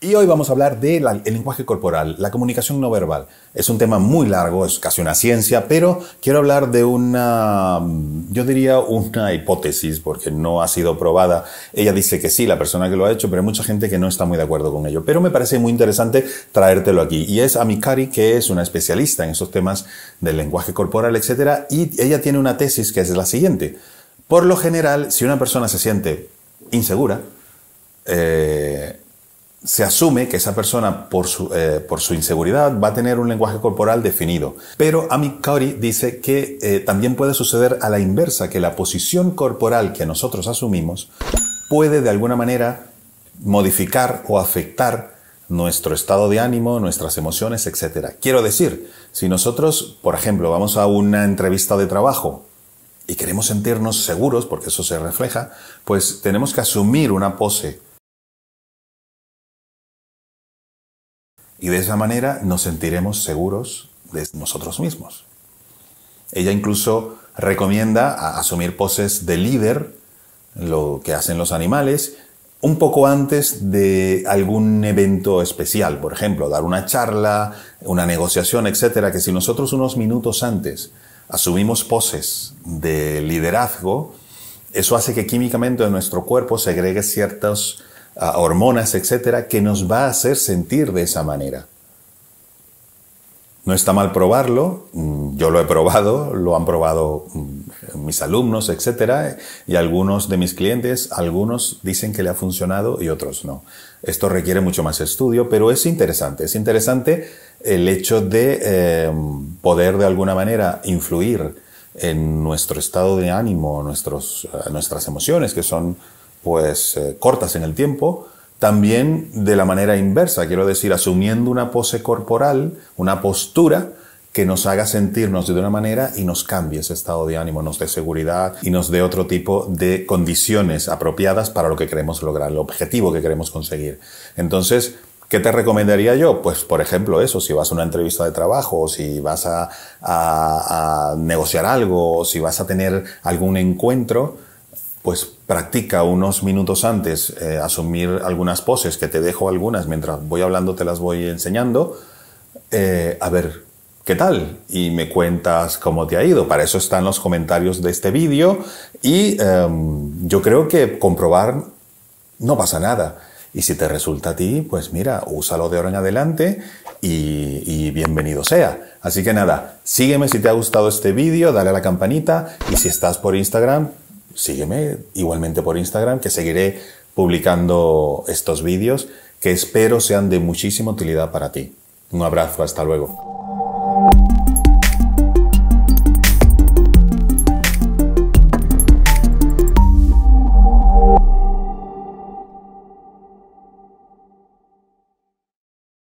Y hoy vamos a hablar del lenguaje corporal, la comunicación no verbal. Es un tema muy largo, es casi una ciencia, pero quiero hablar de una, yo diría una hipótesis, porque no ha sido probada. Ella dice que sí, la persona que lo ha hecho, pero hay mucha gente que no está muy de acuerdo con ello. Pero me parece muy interesante traértelo aquí. Y es Amikari, que es una especialista en esos temas del lenguaje corporal, etc. Y ella tiene una tesis que es la siguiente. Por lo general, si una persona se siente insegura, eh, se asume que esa persona, por su, eh, por su, inseguridad, va a tener un lenguaje corporal definido. Pero Amit Kauri dice que eh, también puede suceder a la inversa, que la posición corporal que nosotros asumimos puede de alguna manera modificar o afectar nuestro estado de ánimo, nuestras emociones, etc. Quiero decir, si nosotros, por ejemplo, vamos a una entrevista de trabajo y queremos sentirnos seguros, porque eso se refleja, pues tenemos que asumir una pose Y de esa manera nos sentiremos seguros de nosotros mismos. Ella incluso recomienda asumir poses de líder, lo que hacen los animales, un poco antes de algún evento especial, por ejemplo, dar una charla, una negociación, etcétera, que si nosotros unos minutos antes asumimos poses de liderazgo, eso hace que químicamente en nuestro cuerpo segregue ciertos hormonas, etcétera, que nos va a hacer sentir de esa manera. No está mal probarlo, mm, yo lo he probado, lo han probado mm, mis alumnos, etcétera, y algunos de mis clientes, algunos dicen que le ha funcionado y otros no. Esto requiere mucho más estudio, pero es interesante. Es interesante el hecho de eh, poder de alguna manera influir en nuestro estado de ánimo, nuestros, eh, nuestras emociones, que son pues eh, cortas en el tiempo, también de la manera inversa, quiero decir, asumiendo una pose corporal, una postura que nos haga sentirnos de una manera y nos cambie ese estado de ánimo, nos dé seguridad y nos dé otro tipo de condiciones apropiadas para lo que queremos lograr, el objetivo que queremos conseguir. Entonces, ¿Qué te recomendaría yo? Pues, por ejemplo, eso, si vas a una entrevista de trabajo, o si vas a, a negociar algo, o si vas a tener algún encuentro, pues practica unos minutos antes eh, asumir algunas poses, que te dejo algunas mientras voy hablando, te las voy enseñando, eh, a ver qué tal y me cuentas cómo te ha ido. Para eso están los comentarios de este vídeo y em, yo creo que comprobar no pasa nada. Y si te resulta a ti, pues mira, úsalo de ahora en adelante y, y, bienvenido sea. Así que nada, sígueme si te ha gustado este vídeo, dale a la campanita y si estás por Instagram, sígueme igualmente por Instagram, que seguiré publicando estos vídeos que espero sean de muchísima utilidad para ti. Un abrazo, hasta luego.